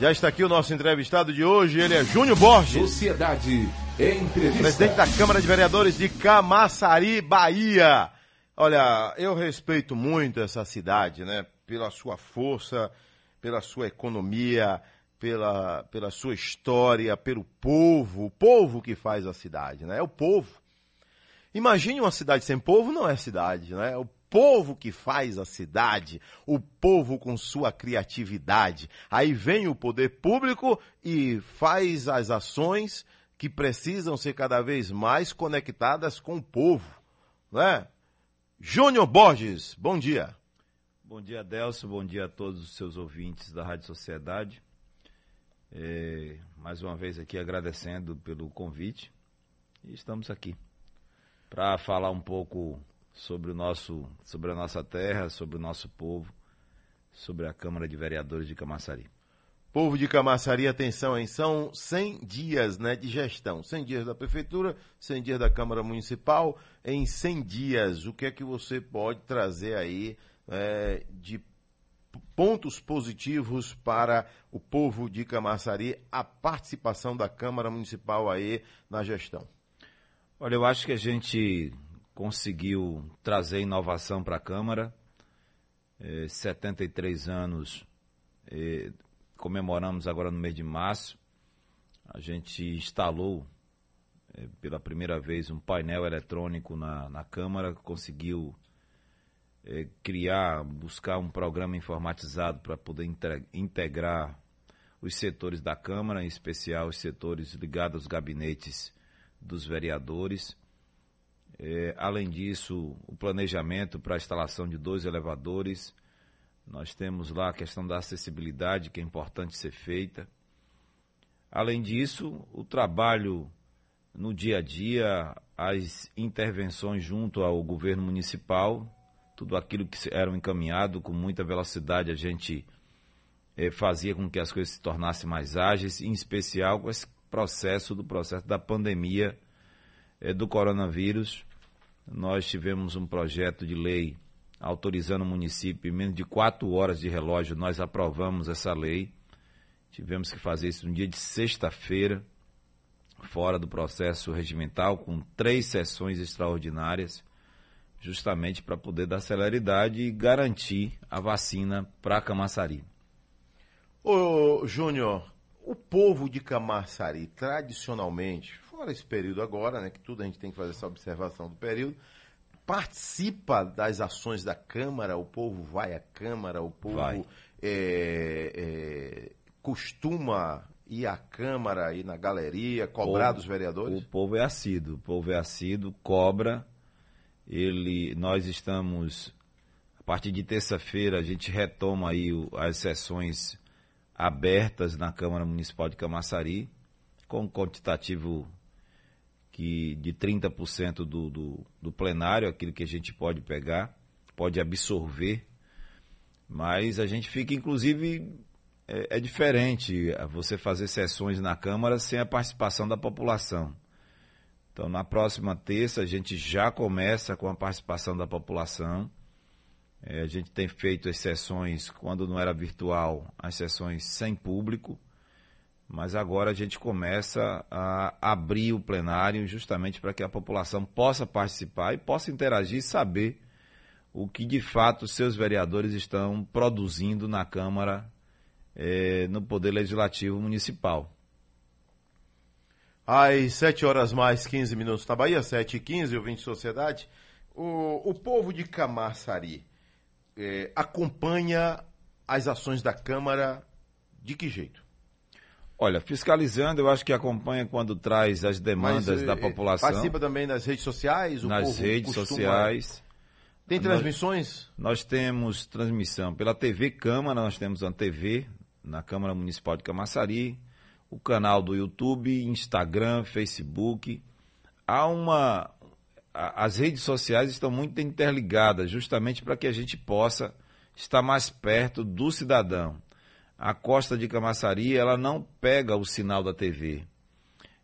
Já está aqui o nosso entrevistado de hoje, ele é Júnior Borges. Sociedade Entrevista. Presidente da Câmara de Vereadores de Camaçari, Bahia. Olha, eu respeito muito essa cidade, né? Pela sua força, pela sua economia, pela, pela sua história, pelo povo, o povo que faz a cidade, né? É o povo. Imagine uma cidade sem povo, não é cidade, né? É o povo que faz a cidade, o povo com sua criatividade. Aí vem o poder público e faz as ações que precisam ser cada vez mais conectadas com o povo, né? Júnior Borges, bom dia. Bom dia, Delcio. Bom dia a todos os seus ouvintes da Rádio Sociedade. É, mais uma vez aqui agradecendo pelo convite. E estamos aqui para falar um pouco sobre o nosso, sobre a nossa terra, sobre o nosso povo, sobre a Câmara de Vereadores de Camaçari. Povo de Camaçari, atenção, hein? São 100 dias né, de gestão. 100 dias da Prefeitura, 100 dias da Câmara Municipal. Em 100 dias, o que é que você pode trazer aí é, de pontos positivos para o povo de Camaçari, a participação da Câmara Municipal aí na gestão? Olha, eu acho que a gente conseguiu trazer inovação para a Câmara. É, 73 anos é, comemoramos agora no mês de março. A gente instalou é, pela primeira vez um painel eletrônico na, na Câmara, conseguiu é, criar, buscar um programa informatizado para poder integrar os setores da Câmara, em especial os setores ligados aos gabinetes dos vereadores. É, além disso, o planejamento para a instalação de dois elevadores nós temos lá a questão da acessibilidade, que é importante ser feita. Além disso, o trabalho no dia a dia, as intervenções junto ao governo municipal, tudo aquilo que era encaminhado com muita velocidade, a gente eh, fazia com que as coisas se tornassem mais ágeis, em especial com esse processo do processo da pandemia eh, do coronavírus. Nós tivemos um projeto de lei autorizando o município em menos de quatro horas de relógio, nós aprovamos essa lei. Tivemos que fazer isso no dia de sexta-feira, fora do processo regimental, com três sessões extraordinárias, justamente para poder dar celeridade e garantir a vacina para Camaçari. Ô, Júnior, o povo de Camaçari, tradicionalmente, fora esse período agora, né, que tudo a gente tem que fazer essa observação do período, participa das ações da Câmara, o povo vai à Câmara, o povo é, é, costuma ir à Câmara, ir na galeria, cobrar povo, dos vereadores? O povo é assíduo, o povo é assíduo, cobra. Ele, nós estamos, a partir de terça-feira, a gente retoma aí as sessões abertas na Câmara Municipal de Camaçari, com quantitativo que de 30% do, do, do plenário, aquilo que a gente pode pegar, pode absorver, mas a gente fica, inclusive, é, é, diferente você fazer sessões na Câmara sem a participação da população. Então, na próxima terça, a gente já começa com a participação da população. É, a gente tem feito as sessões, quando não era virtual, as sessões sem público mas agora a gente começa a abrir o plenário justamente para que a população possa participar e possa interagir e saber o que de fato seus vereadores estão produzindo na Câmara, eh, no Poder Legislativo Municipal. Às 7 horas mais 15 minutos na Bahia, 7 e 15, ouvinte Sociedade, o, o povo de Camaçari eh, acompanha as ações da Câmara de que jeito? Olha, fiscalizando, eu acho que acompanha quando traz as demandas Mas, da eh, população. Participa também nas redes sociais? nas redes costuma... sociais. Tem transmissões? Nós, nós, temos transmissão pela TV Câmara, nós temos uma TV na Câmara Municipal de Camaçari, o canal do YouTube, Instagram, Facebook. Há uma. As redes sociais estão muito interligadas, justamente para que a gente possa estar mais perto do cidadão a costa de Camaçari ela não pega o sinal da TV.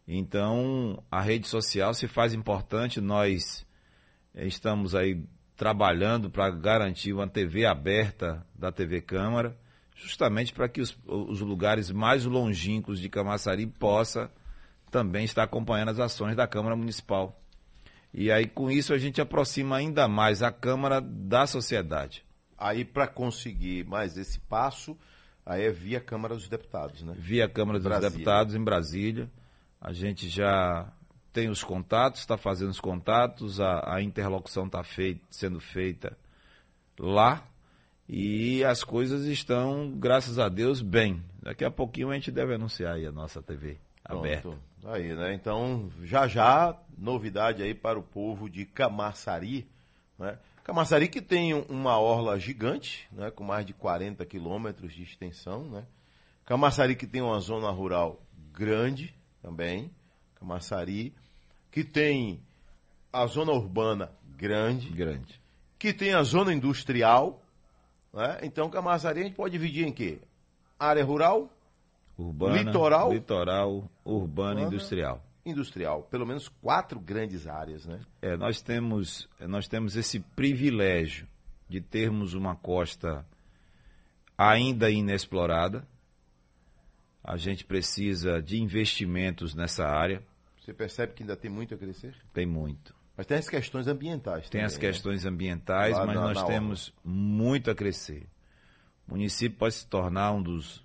Então, a rede social se faz importante, nós eh, estamos aí trabalhando para garantir uma TV aberta da TV Câmara, justamente para que os, os lugares mais longínquos de Camaçari possa também estar acompanhando as ações da Câmara Municipal. E aí, com isso, a gente aproxima ainda mais a Câmara da sociedade. Aí, para conseguir mais esse passo, aí é via Câmara dos Deputados, né? Via Câmara dos Brasília. Deputados em Brasília. A gente já tem os contatos, está fazendo os contatos, a, a interlocução está sendo feita lá e as coisas estão, graças a Deus, bem. Daqui a pouquinho a gente deve anunciar aí a nossa TV aberta. Pronto. Aí, né? Então, já já, novidade aí para o povo de Camaçari, né? Camaçari que tem uma orla gigante, né? Com mais de 40 quilômetros de extensão, né? Camaçari que tem uma zona rural grande também. Camaçari que tem a zona urbana grande. Grande. Que tem a zona industrial, né? Então, Camaçari a gente pode dividir em quê? Área rural, Urbana, litoral, litoral urbana e industrial. Industrial, pelo menos quatro grandes áreas, né? É, nós temos, nós temos esse privilégio de termos uma costa ainda inexplorada. A gente precisa de investimentos nessa área. Você percebe que ainda tem muito a crescer? Tem muito. Mas tem as questões ambientais. Tem também, as né? questões né? ambientais, Lá mas na, nós na temos muito a crescer. O município pode se tornar um dos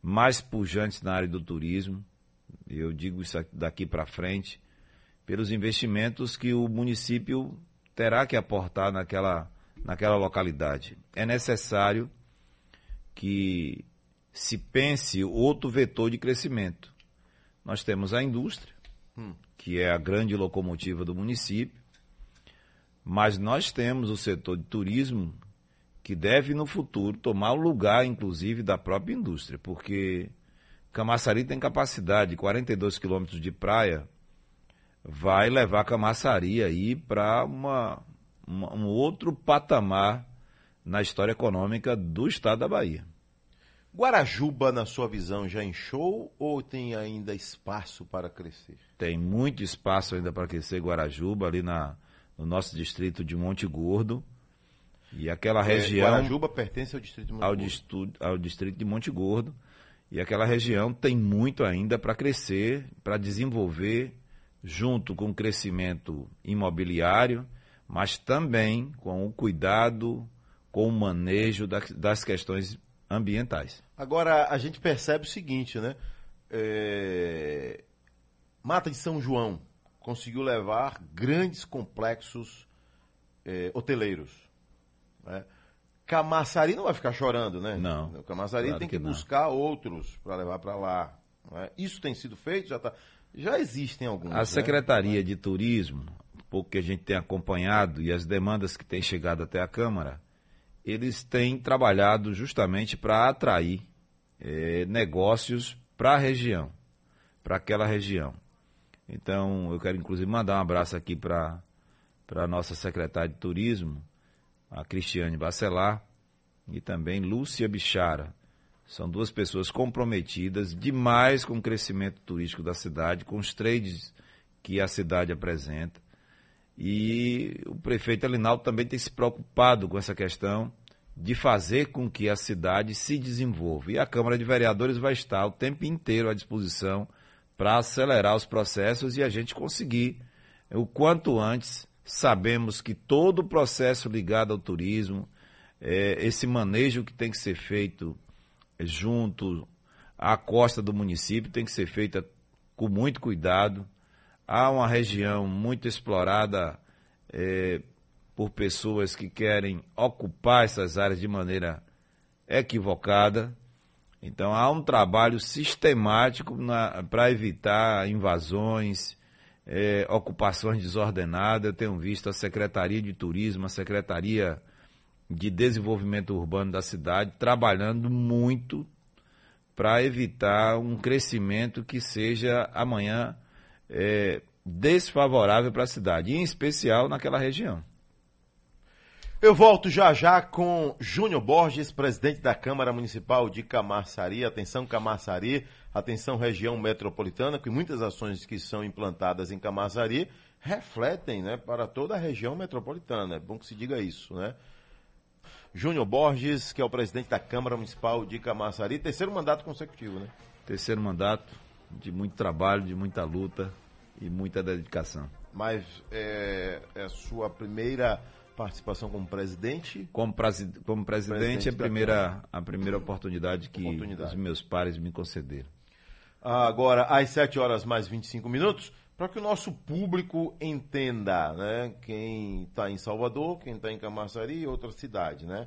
mais pujantes na área do turismo. Eu digo isso daqui para frente, pelos investimentos que o município terá que aportar naquela, naquela localidade. É necessário que se pense outro vetor de crescimento. Nós temos a indústria, hum. que é a grande locomotiva do município, mas nós temos o setor de turismo, que deve no futuro tomar o lugar, inclusive, da própria indústria, porque Camaçari tem capacidade de 42 quilômetros de praia, vai levar Camaçari aí para uma, uma, um outro patamar na história econômica do estado da Bahia. Guarajuba, na sua visão, já inchou ou tem ainda espaço para crescer? Tem muito espaço ainda para crescer Guarajuba, ali na, no nosso distrito de Monte Gordo. E aquela é, região. Guarajuba pertence ao distrito de Monte ao Gordo. Ao distrito de Monte Gordo. E aquela região tem muito ainda para crescer, para desenvolver, junto com o crescimento imobiliário, mas também com o cuidado, com o manejo das, questões ambientais. Agora, a gente percebe o seguinte, né? É... Mata de São João conseguiu levar grandes complexos é, hoteleiros né? Camaçari não vai ficar chorando, né? Não. O Camaçari claro tem que, que buscar outros para levar para lá. Né? Isso tem sido feito, já, tá, já existem alguns. A né? Secretaria de Turismo, pouco que a gente tem acompanhado e as demandas que têm chegado até a Câmara, eles têm trabalhado justamente para atrair é, negócios para a região, para aquela região. Então, eu quero inclusive mandar um abraço aqui para a nossa secretária de Turismo, a Cristiane Bacelar e também Lúcia Bichara. São duas pessoas comprometidas demais com o crescimento turístico da cidade, com os trades que a cidade apresenta. E o prefeito Alinaldo também tem se preocupado com essa questão de fazer com que a cidade se desenvolva. E a Câmara de Vereadores vai estar o tempo inteiro à disposição para acelerar os processos e a gente conseguir o quanto antes Sabemos que todo o processo ligado ao turismo, é, esse manejo que tem que ser feito junto à costa do município, tem que ser feita com muito cuidado. Há uma região muito explorada é, por pessoas que querem ocupar essas áreas de maneira equivocada. Então há um trabalho sistemático para evitar invasões, é, ocupações desordenadas. Eu tenho visto a Secretaria de Turismo, a Secretaria de Desenvolvimento Urbano da cidade trabalhando muito para evitar um crescimento que seja amanhã é, desfavorável para a cidade, em especial naquela região. Eu volto já já com Júnior Borges, presidente da Câmara Municipal de Camaçari. Atenção, Camaçari, atenção, região metropolitana, que muitas ações que são implantadas em Camaçari refletem né, para toda a região metropolitana. É bom que se diga isso, né? Júnior Borges, que é o presidente da Câmara Municipal de Camaçari, terceiro mandato consecutivo, né? Terceiro mandato de muito trabalho, de muita luta e muita dedicação. Mas é, é a sua primeira participação como presidente? Como, presi como presidente, presidente, é a primeira, a primeira oportunidade que oportunidade. os meus pares me concederam. Agora, às 7 horas mais 25 minutos, para que o nosso público entenda, né? Quem está em Salvador, quem está em Camaçari e outra cidade, né?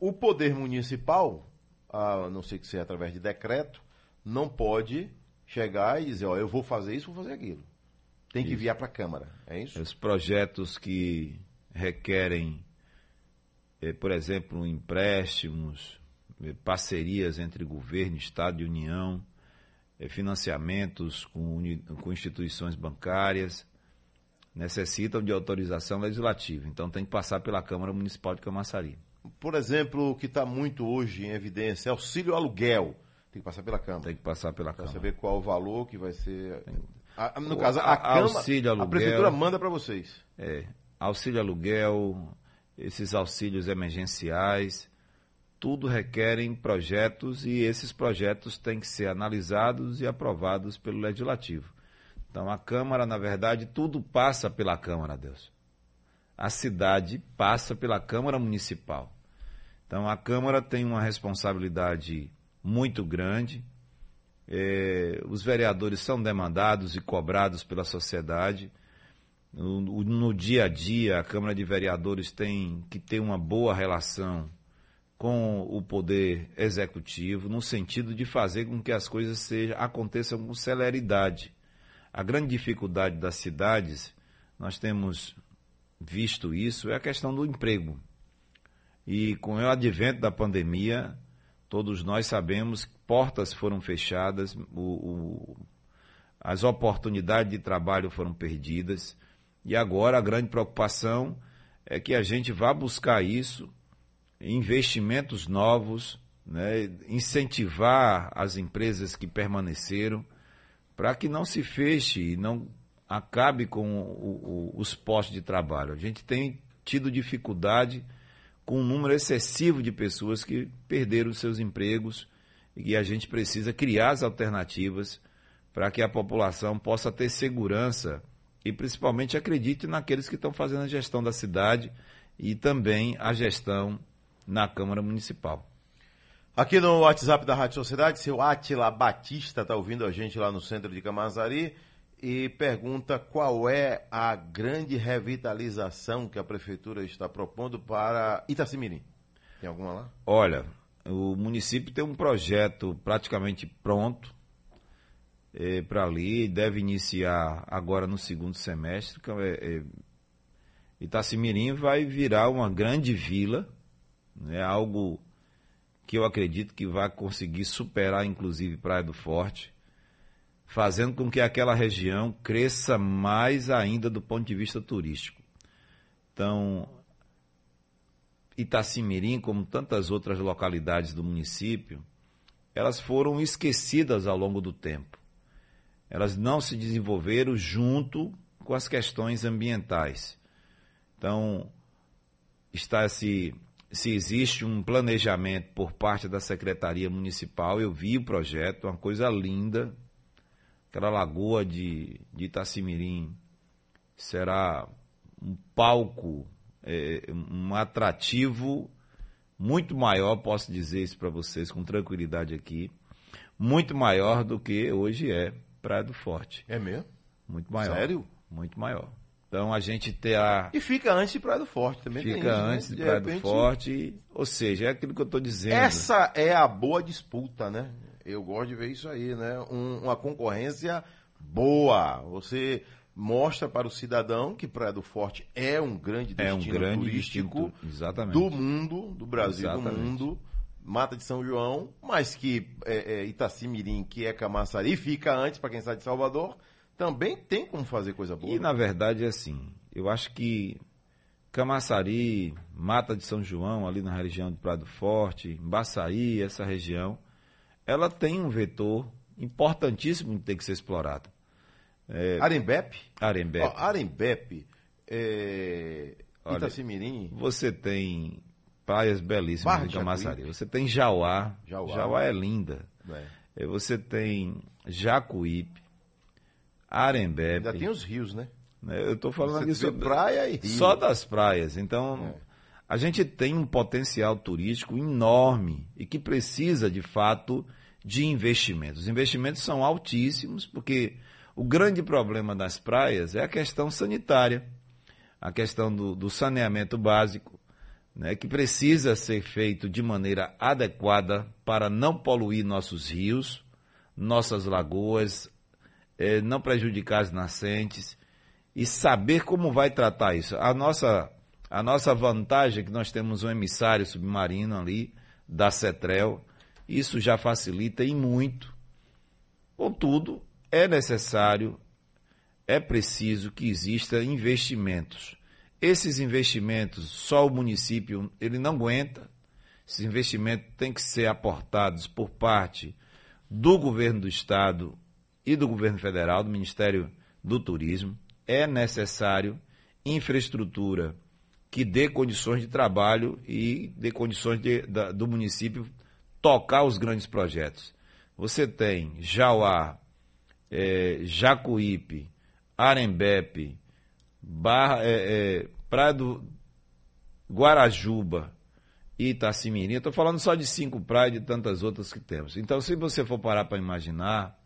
O poder municipal, a não sei que seja através de decreto, não pode chegar e dizer, ó, eu vou fazer isso, vou fazer aquilo. Tem que enviar para a Câmara, é isso? Os projetos que requerem, eh, por exemplo, empréstimos, eh, parcerias entre governo, Estado e União, financiamentos com, com instituições bancárias, necessitam de autorização legislativa. Então tem que passar pela Câmara Municipal de Camaçari. Por exemplo, o que está muito hoje em evidência é auxílio aluguel. Tem que passar pela Câmara. Tem que passar pela pra Câmara. saber qual o valor que vai ser. Tem... A, no o, caso, a, a Câmara, auxílio aluguel, a Prefeitura manda para vocês. É, auxílio aluguel, esses auxílios emergenciais, tudo requerem projetos e esses projetos têm que ser analisados e aprovados pelo Legislativo. Então a Câmara, na verdade, tudo passa pela Câmara, Deus. A cidade passa pela Câmara Municipal. Então a Câmara tem uma responsabilidade muito grande. É, os vereadores são demandados e cobrados pela sociedade. No, no, dia a dia, a Câmara de Vereadores tem que ter uma boa relação com o poder executivo, no sentido de fazer com que as coisas sejam, aconteçam com celeridade. A grande dificuldade das cidades, nós temos visto isso, é a questão do emprego. E com o advento da pandemia, todos nós sabemos que portas foram fechadas, o, o, as oportunidades de trabalho foram perdidas, e agora a grande preocupação é que a gente vá buscar isso investimentos novos, né, incentivar as empresas que permaneceram, para que não se feche e não acabe com o, o, os postos de trabalho. A gente tem tido dificuldade com um número excessivo de pessoas que perderam seus empregos e a gente precisa criar as alternativas para que a população possa ter segurança e principalmente acredite naqueles que estão fazendo a gestão da cidade e também a gestão na Câmara Municipal. Aqui no WhatsApp da Rádio Sociedade, seu Atila Batista está ouvindo a gente lá no centro de Camazari e pergunta qual é a grande revitalização que a Prefeitura está propondo para Itacimirim. Tem alguma lá? Olha, o município tem um projeto praticamente pronto é, para ali, deve iniciar agora no segundo semestre. É, é, Itacimirim vai virar uma grande vila é algo que eu acredito que vai conseguir superar, inclusive, Praia do Forte, fazendo com que aquela região cresça mais ainda do ponto de vista turístico. Então, Itacimirim, como tantas outras localidades do município, elas foram esquecidas ao longo do tempo. Elas não se desenvolveram junto com as questões ambientais. Então, está se se existe um planejamento por parte da Secretaria Municipal. Eu vi o projeto, uma coisa linda. Aquela lagoa de, de Itacimirim será um palco, é, um atrativo muito maior, posso dizer isso para vocês com tranquilidade aqui, muito maior do que hoje é Praia do Forte. É mesmo? Muito maior. Sério? Muito maior. Então a gente ter a. E fica antes de Praia do Forte também. Fica isso, né? antes né? de, de Praia repente... do Forte. Ou seja, é aquilo que eu estou dizendo. Essa é a boa disputa, né? Eu gosto de ver isso aí, né? Um, uma concorrência boa. Você mostra para o cidadão que Praia do Forte é um grande destino é um grande turístico do mundo, do Brasil, exatamente. do mundo. Mata de São João, mas que é, é, Itacimirim, que é Camaçari, fica antes para quem está de Salvador também tem como fazer coisa boa. E na verdade é assim, eu acho que Camaçari, Mata de São João, ali na região de Prado Forte, Baçaí, essa região, ela tem um vetor importantíssimo que tem que ser explorado. É... Arembepe? Arembepe. Arembepe, é... Olha, Itacimirim. Você tem praias belíssimas Barra de Camaçari. Você tem Jauá. Jauá. Jauá, é linda. É. Eh, Você tem Jacuípe, Arembepe. Ainda tem os rios, né? né? Eu estou falando Você sobre praia e rio. só das praias. Então, É. a gente tem um potencial turístico enorme e que precisa, de fato, de investimentos. Os investimentos são altíssimos, porque o grande problema das praias é a questão sanitária, a questão do, do saneamento básico, né, que precisa ser feito de maneira adequada para não poluir nossos rios, nossas lagoas, eh, não prejudicar as nascentes e saber como vai tratar isso. A nossa, a nossa vantagem é que nós temos um emissário submarino ali, da CETREL, isso já facilita e muito. Contudo, é necessário, é preciso que exista investimentos. Esses investimentos, só o município ele não aguenta. Esses investimentos têm que ser aportados por parte do governo do estado e do governo federal, do Ministério do Turismo. É necessário infraestrutura que dê condições de trabalho e dê condições de- da- do município tocar os grandes projetos. Você tem Jauá, eh, Jacuípe, Arembepe, Barra, eh, eh, Praia do Guarajuba e Itacimirim. Estou falando só de cinco praias e de tantas outras que temos. Então, se você for parar para imaginar,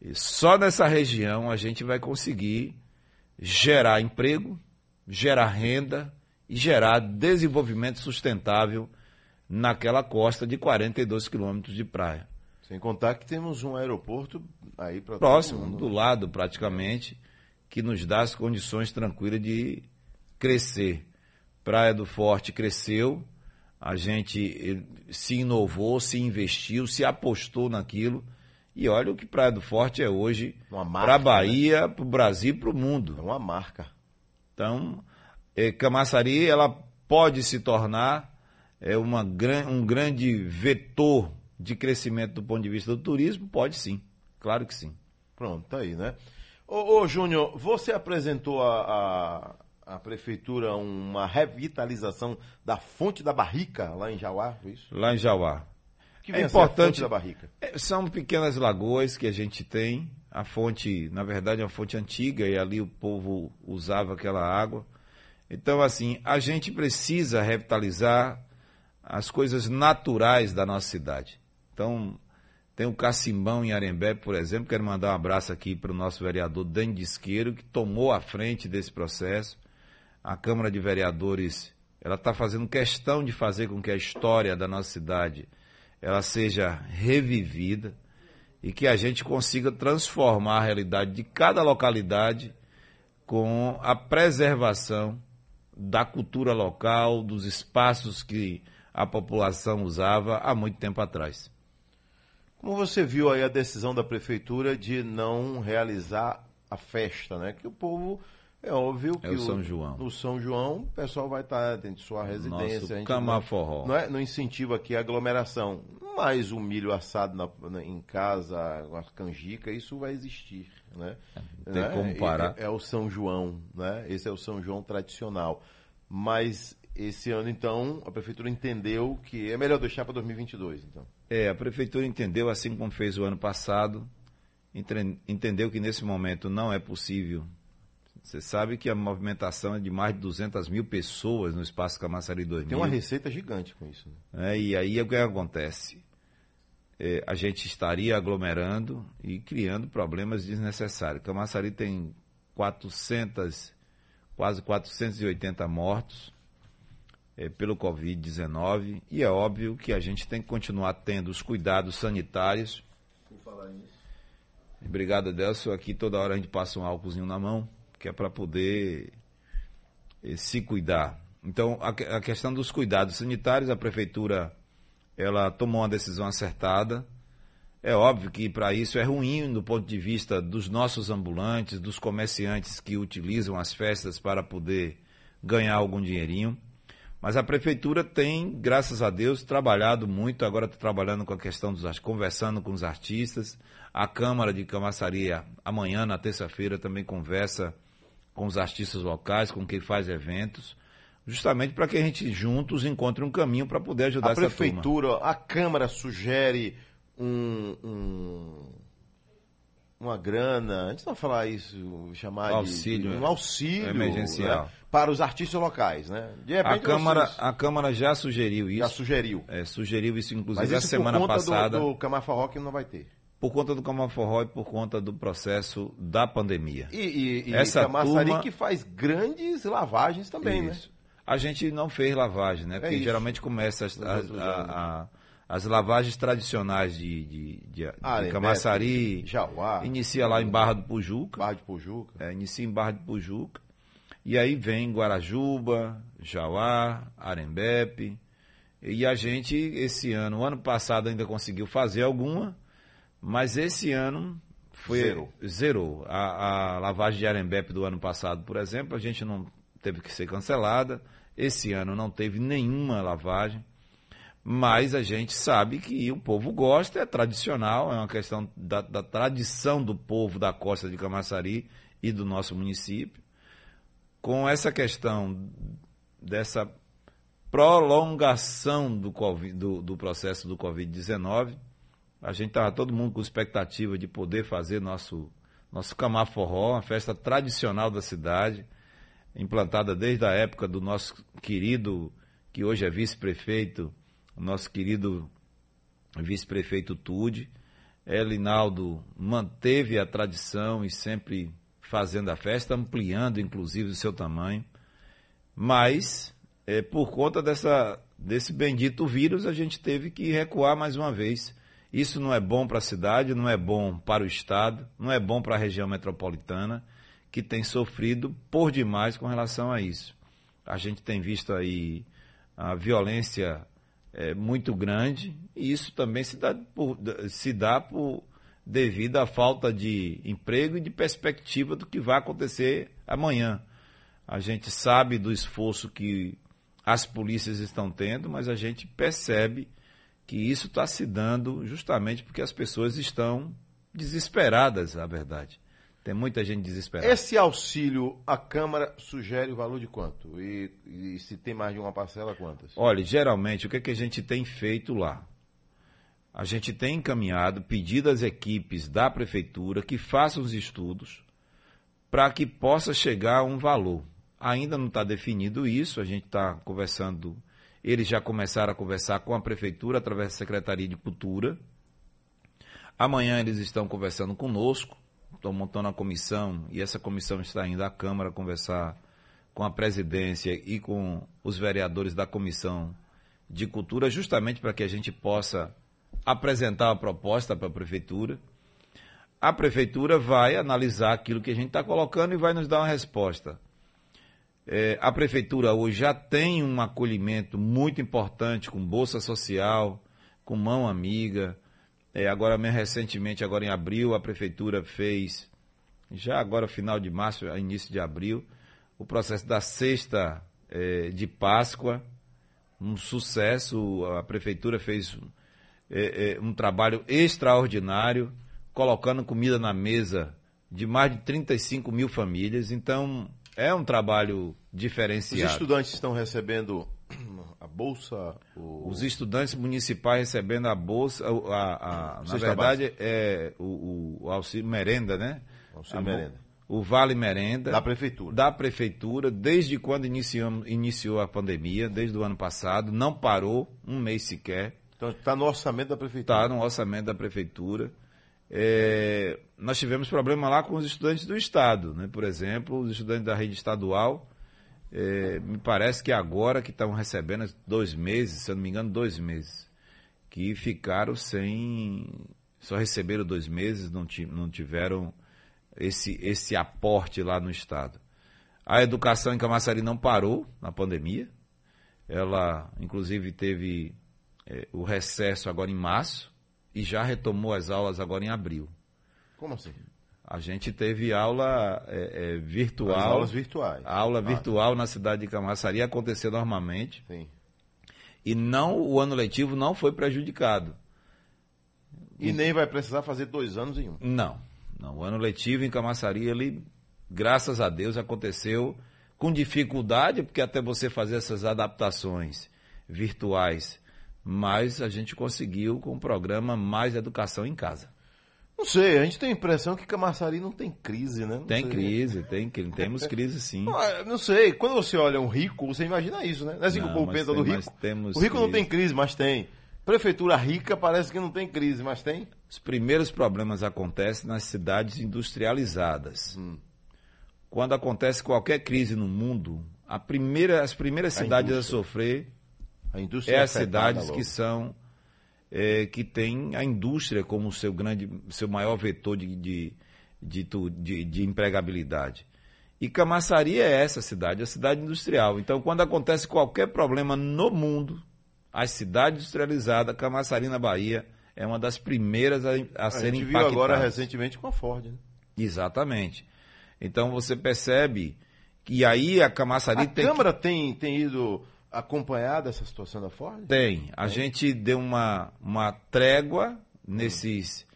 e só nessa região a gente vai conseguir gerar emprego, gerar renda e gerar desenvolvimento sustentável naquela costa de 42 quilômetros de praia. Sem contar que temos um aeroporto aí para Próximo, do lado praticamente, que nos dá as condições tranquilas de crescer. Praia do Forte cresceu, a gente eh, se inovou, se investiu, se apostou naquilo. E olha o que Praia do Forte é hoje para a Bahia, para o Brasil e para o mundo. É uma marca. Então, eh, Camaçari ela pode se tornar eh, uma, um grande vetor de crescimento do ponto de vista do turismo? Pode sim, claro que sim. Pronto, tá aí, né? Ô, ô Júnior, você apresentou à a, a prefeitura uma revitalização da fonte da barrica lá em Jauá, foi isso? Lá em Jauá. Que É importante- da barrica? É, São pequenas lagoas que a gente tem. A fonte, na verdade, é uma fonte antiga e ali o povo usava aquela água. Então, assim, a gente precisa revitalizar as coisas naturais da nossa cidade. Então, tem o Cacimbão em Arembé, por exemplo. Quero mandar um abraço aqui para o nosso vereador Dani Disqueiro, que tomou a frente desse processo. A Câmara de Vereadores ela está fazendo questão de fazer com que a história da nossa cidade ela seja revivida e que a gente consiga transformar a realidade de cada localidade com a preservação da cultura local, dos espaços que a população usava há muito tempo atrás. Como você viu aí a decisão da prefeitura de não realizar a festa, né? Que o povo, é óbvio que É o São João. no São João o pessoal vai estar dentro de sua residência. Nosso camaforró. Não, é, não incentiva aqui a aglomeração. Mas o milho assado na- na- em casa, a canjica, isso vai existir, né? Não tem Né? como parar. É, é o São João, né? Esse é o São João tradicional. Mas esse ano, então, a prefeitura entendeu que é melhor deixar para 2022, então. É, a prefeitura entendeu, assim como fez o ano passado, entendeu que nesse momento não é possível. Você sabe que a movimentação é de mais de 200 mil pessoas no Espaço Camaçari 2000. Tem uma receita gigante com isso. Né? É, e aí o que acontece? É, a gente estaria aglomerando e criando problemas desnecessários. Camaçari tem 400, quase 480 mortos é, pelo Covid-19 e é óbvio que a gente tem que continuar tendo os cuidados sanitários. Obrigado, Adelso. Aqui toda hora a gente passa um álcoolzinho na mão, que é para poder eh, se cuidar. Então, a, que- a questão dos cuidados sanitários, a prefeitura ela tomou uma decisão acertada. É óbvio que para isso é ruim do ponto de vista dos nossos ambulantes, dos comerciantes que utilizam as festas para poder ganhar algum dinheirinho. Mas a prefeitura tem, graças a Deus, trabalhado muito. Agora está trabalhando com a questão dos conversando com os artistas. A Câmara de Camaçaria, amanhã, na terça-feira, também conversa com os artistas locais, com quem faz eventos, justamente para que a gente juntos encontre um caminho para poder ajudar a essa prefeitura, turma. a Câmara sugere um, um- uma grana, a gente não falar isso, chamar auxílio, de é. um auxílio Emergencial. né, para os artistas locais, né? De A Câmara, vocês a Câmara já sugeriu isso. já sugeriu. É, sugeriu isso, inclusive, Mas a isso semana por conta passada, do, do Camargo Rock não vai ter. Por conta do Camaforró e por conta do processo da pandemia. E, e, e Essa Camaçari turma- que faz grandes lavagens também, né? Isso. A gente não fez lavagem, né? Porque isso. geralmente começa as, as- a- anos. a- as lavagens tradicionais de, de, de, de Arembepe, Camaçari. Jauá, Inicia lá em Barra do Pujuca. Barra de Pujuca. É, inicia em Barra de Pujuca. E aí vem Guarajuba, Jauá, Arembepe. E a gente, esse ano, o ano passado ainda conseguiu fazer alguma, mas esse ano foi, Zerou. zerou. A, a lavagem de Arembepe do ano passado, por exemplo, a gente não teve que ser cancelada. Esse ano não teve nenhuma lavagem. Mas a gente sabe que o povo gosta, é tradicional, é uma questão da, da tradição do povo da costa de Camaçari e do nosso município. Com essa questão dessa prolongação do, Covid, do, do processo do Covid-19, a gente estava todo mundo com expectativa de poder fazer nosso, nosso Camaforró, uma festa tradicional da cidade, implantada desde a época do nosso querido, que hoje é vice-prefeito, nosso querido vice-prefeito Tude. Elinaldo manteve a tradição e sempre fazendo a festa, ampliando inclusive o seu tamanho. Mas, é, por conta dessa, desse bendito vírus, a gente teve que recuar mais uma vez. Isso não é bom para a cidade, não é bom para o Estado, não é bom para a região metropolitana, que tem sofrido por demais com relação a isso. A gente tem visto aí a violência é, muito grande e isso também se dá, por, se dá por, devido à falta de emprego e de perspectiva do que vai acontecer amanhã. A gente sabe do esforço que as polícias estão tendo, mas a gente percebe que isso está se dando justamente porque as pessoas estão desesperadas, a verdade. Tem muita gente desesperada. Esse auxílio, a Câmara sugere o valor de quanto? E, e se tem mais de uma parcela, quantas? Olha, geralmente, o que, é que a gente tem feito lá? A gente tem encaminhado, pedido às equipes da prefeitura que façam os estudos para que possa chegar a um valor. Ainda não está definido isso, a gente está conversando, eles já começaram a conversar com a prefeitura através da Secretaria de Cultura. Amanhã eles estão conversando conosco, estão montando a comissão e essa comissão está indo à Câmara conversar com a presidência e com os vereadores da comissão de cultura, justamente para que a gente possa apresentar a proposta para a prefeitura. A prefeitura vai analisar aquilo que a gente está colocando e vai nos dar uma resposta. É, a prefeitura hoje já tem um acolhimento muito importante com bolsa social, com mão amiga. É, agora, recentemente, agora em abril, a prefeitura fez, já agora final de março, início de abril, o processo da cesta é, de Páscoa, um sucesso. A prefeitura fez é, é, um trabalho extraordinário, colocando comida na mesa de mais de 35 mil famílias. Então, é um trabalho Os diferenciado. estudantes estão recebendo a bolsa? O... Os estudantes municipais recebendo a bolsa, a, a- a- na verdade, é o, o auxílio merenda, né? Auxílio A merenda. O Vale Merenda. Da prefeitura. Da prefeitura, desde quando iniciamos, iniciou a pandemia, desde o ano passado, não parou um mês sequer. Então está no orçamento da prefeitura. Está no orçamento da prefeitura. É, nós tivemos problema lá com os estudantes do Estado, né? por exemplo, os estudantes da rede estadual. é, me parece que agora que estão recebendo dois meses, se eu não me engano, dois meses, que ficaram sem. Só receberam dois meses, não, não tiveram esse, esse aporte lá no Estado. A educação em Camaçari não parou na pandemia. Ela, inclusive, teve é, o recesso agora em março e já retomou as aulas agora em abril. Como assim? A gente teve aula é, é, virtual. As aulas virtuais. A aula Ah, virtual na cidade de Camaçari aconteceu normalmente Sim. e não o ano letivo não foi prejudicado. E nem vai precisar fazer dois anos em um. Não, não. O ano letivo em Camaçari, ele, graças a Deus, aconteceu com dificuldade, porque até você fazer essas adaptações virtuais, mas a gente conseguiu com o programa Mais Educação em Casa. Não sei, a gente tem a impressão que Camaçari não tem crise, né? Não tem sei. crise, tem, temos crise sim. Não, não, sei, quando você olha um rico, você imagina isso, né? Não é assim que o povo pensa do rico. o rico crise. não tem crise, mas tem. Prefeitura rica parece que não tem crise, mas tem. Os primeiros problemas acontecem nas cidades industrializadas. Hum. Quando acontece qualquer crise no mundo, primeira, as primeiras a cidades indústria. a sofrer a indústria é as cidades logo. que são é, que têm a indústria como seu grande, seu maior vetor de, de, de, de, de empregabilidade. E Camaçari é essa cidade, a cidade industrial. Então, quando acontece qualquer problema no mundo, a cidade industrializada, Camaçari na Bahia, é uma das primeiras a, a, a serem impactadas. A gente viu agora recentemente com a Ford. Né? Exatamente. Então você percebe que aí a Camaçari a tem. A Câmara que... tem, tem ido acompanhado essa situação da Ford? Tem. A gente deu uma, uma trégua nesses,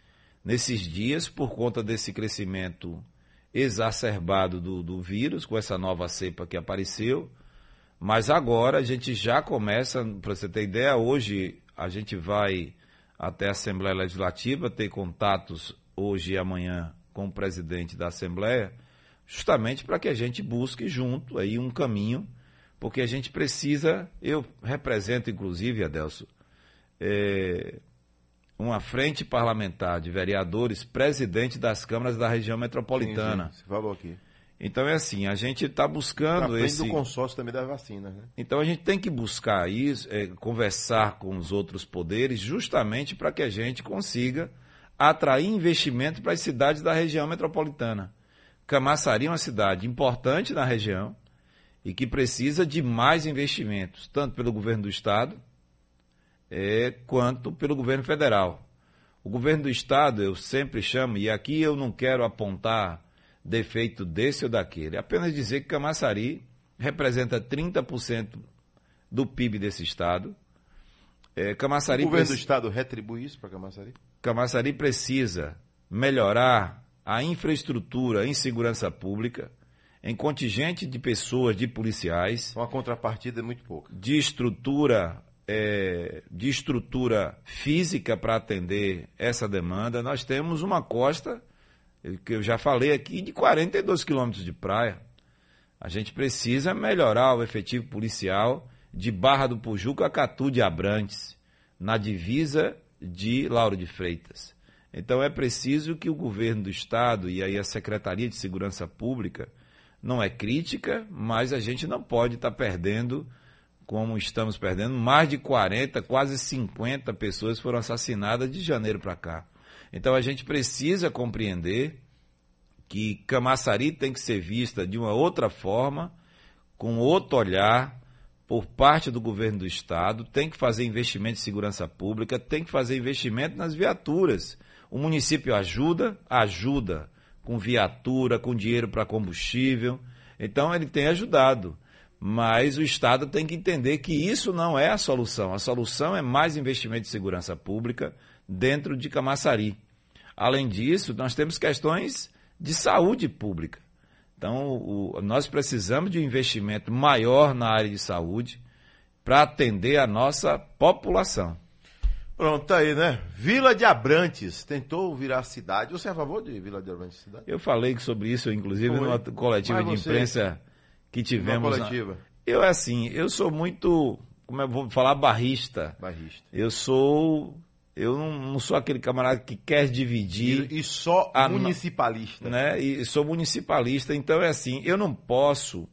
nesses dias por conta desse crescimento exacerbado do, do vírus, com essa nova cepa que apareceu. Mas agora a gente já começa, para você ter ideia, hoje a gente vai até a Assembleia Legislativa ter contatos hoje e amanhã com o presidente da Assembleia, justamente para que a gente busque junto aí um caminho porque a gente precisa, eu represento inclusive, Adelso, é, uma frente parlamentar de vereadores, presidente das câmaras da região metropolitana. Sim, sim, você falou aqui. Então é assim, a gente está buscando esse. do consórcio também das vacinas, né? Então a gente tem que buscar isso, é, conversar com os outros poderes, justamente para que a gente consiga atrair investimento para as cidades da região metropolitana. Camaçari é uma cidade importante na região, e que precisa de mais investimentos, tanto pelo governo do Estado é, quanto pelo governo federal. O governo do Estado, eu sempre chamo, e aqui eu não quero apontar defeito desse ou daquele, apenas dizer que Camaçari representa 30% do PIB desse Estado. É, Camaçari o governo do Estado retribui isso para Camaçari? Camaçari precisa melhorar a infraestrutura em segurança pública, em contingente de pessoas, de policiais. Uma contrapartida é muito pouca. De estrutura, é, de estrutura física para atender essa demanda. Nós temos uma costa, que eu já falei aqui, de 42 quilômetros de praia. A gente precisa melhorar o efetivo policial de Barra do Pujuca a Catu de Abrantes, na divisa de Lauro de Freitas. Então é preciso que o governo do estado e aí a Secretaria de Segurança Pública não é crítica, mas a gente não pode estar tá perdendo, como estamos perdendo, mais de 40, quase 50 pessoas foram assassinadas de janeiro para cá. Então a gente precisa compreender que Camaçari tem que ser vista de uma outra forma, com outro olhar, por parte do governo do estado, tem que fazer investimento em segurança pública, tem que fazer investimento nas viaturas. O município ajuda, ajuda com viatura, com dinheiro para combustível. Então ele tem ajudado. Mas o Estado tem que entender que isso não é a solução. A solução é mais investimento em segurança pública dentro de Camaçari. Além disso, nós temos questões de saúde pública. Então, o, nós precisamos de um investimento maior na área de saúde para atender a nossa população. Pronto, tá aí, né? Vila de Abrantes tentou virar cidade. Você é a favor de Vila de Abrantes cidade? Eu falei sobre isso, inclusive, Foi. numa coletiva de imprensa que tivemos. Coletiva. Eu, assim, eu sou muito, como eu vou falar, barrista. Barrista. Eu sou eu não, não, sou aquele camarada que quer dividir. E, e só a, municipalista. Né? E sou municipalista, então é assim, eu não posso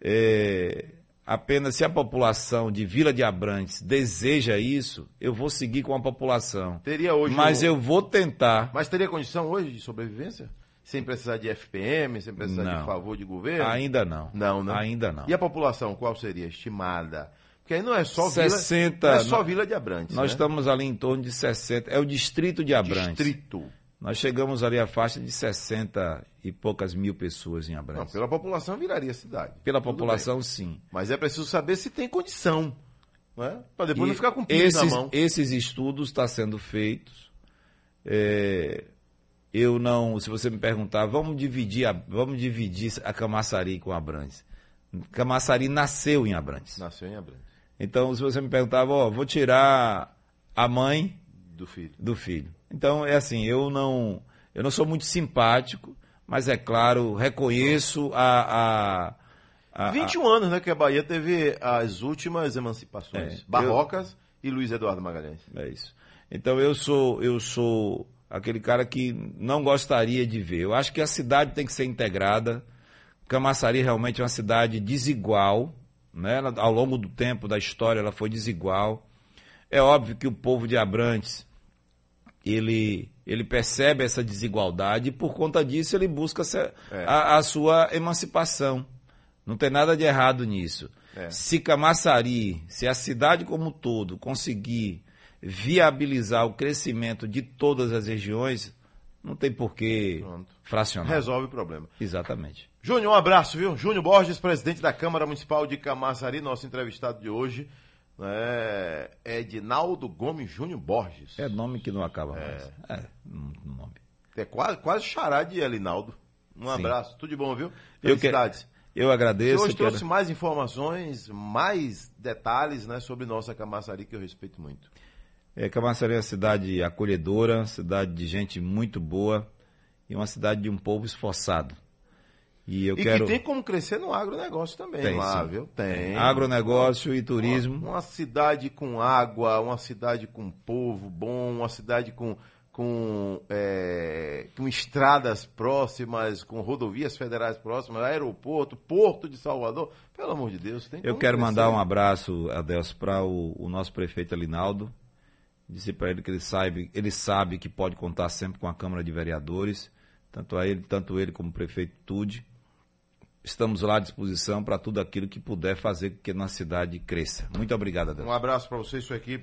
é, apenas se a população de Vila de Abrantes deseja isso, eu vou seguir com a população. Teria hoje. Mas eu vou tentar. Mas teria condição hoje de sobrevivência? Sem precisar de FPM, sem precisar não. de favor de governo? Ainda não. Não, né? Ainda não. E a população, qual seria estimada? Porque aí não é só 60, Vila, não é só Vila de Abrantes. Nós né? estamos ali em torno de 60. É o distrito de Abrantes. Distrito. Nós chegamos ali à faixa de 60 e poucas mil pessoas em Abrantes. Não, pela população viraria cidade. Pela população, sim. Mas é preciso saber se tem condição. é? Para depois e não ficar com esses, na mão. Esses estudos estão sendo feitos. É, eu não, se você me perguntar, vamos dividir a, vamos dividir a Camaçari com Abrantes. Camaçari nasceu em Abrantes. Nasceu em Abrantes. Então, se você me perguntava, ó, vou tirar a mãe Do filho. do filho. Então, é assim, eu não, eu não sou muito simpático, mas é claro, reconheço a... a, a 21 anos, né, que a Bahia teve as últimas emancipações. É, Barrocas e Luiz Eduardo Magalhães. É isso. Então eu sou eu sou aquele cara que não gostaria de ver. Eu acho que a cidade tem que ser integrada. Camaçari realmente é uma cidade desigual, né? Ela, ao longo do tempo da história ela foi desigual. É óbvio que o povo de Abrantes ele ele percebe essa desigualdade e por conta disso ele busca É. a, a sua emancipação. Não tem nada de errado nisso. É. Se Camaçari, se a cidade como um todo conseguir viabilizar o crescimento de todas as regiões, não tem por que Pronto. fracionar. Resolve o problema. Exatamente. Júnior, um abraço, viu? Júnior Borges, presidente da Câmara Municipal de Camaçari, nosso entrevistado de hoje. É Edinaldo Gomes Júnior Borges. É nome que não acaba mais. É, um nome. É quase, quase xará de Elinaldo. Um Sim. abraço, tudo de bom, viu? Eu que- Felicidades. Eu Você agradeço. hoje quero- trouxe mais informações, mais detalhes né, sobre nossa Camaçari, que eu respeito muito. É, Camaçari é uma cidade acolhedora, cidade de gente muito boa e uma cidade de um povo esforçado. E eu e quero que tem como crescer no agronegócio também Tem, lá, sim. viu? Tem. agronegócio e turismo. Uma, uma cidade com água, uma cidade com povo bom, uma cidade com, com, é, com estradas próximas, com rodovias federais próximas, aeroporto, porto de Salvador. Pelo amor de Deus, tem Eu quero crescer. mandar um abraço, Adelso, para o, o nosso prefeito Alinaldo. Dizer para ele que ele sabe, ele sabe que pode contar sempre com a Câmara de Vereadores, tanto a ele, tanto ele como o prefeito Tude. Estamos lá à disposição para tudo aquilo que puder fazer com que nossa cidade cresça. Muito obrigado, Adelso. Um abraço para você e sua equipe.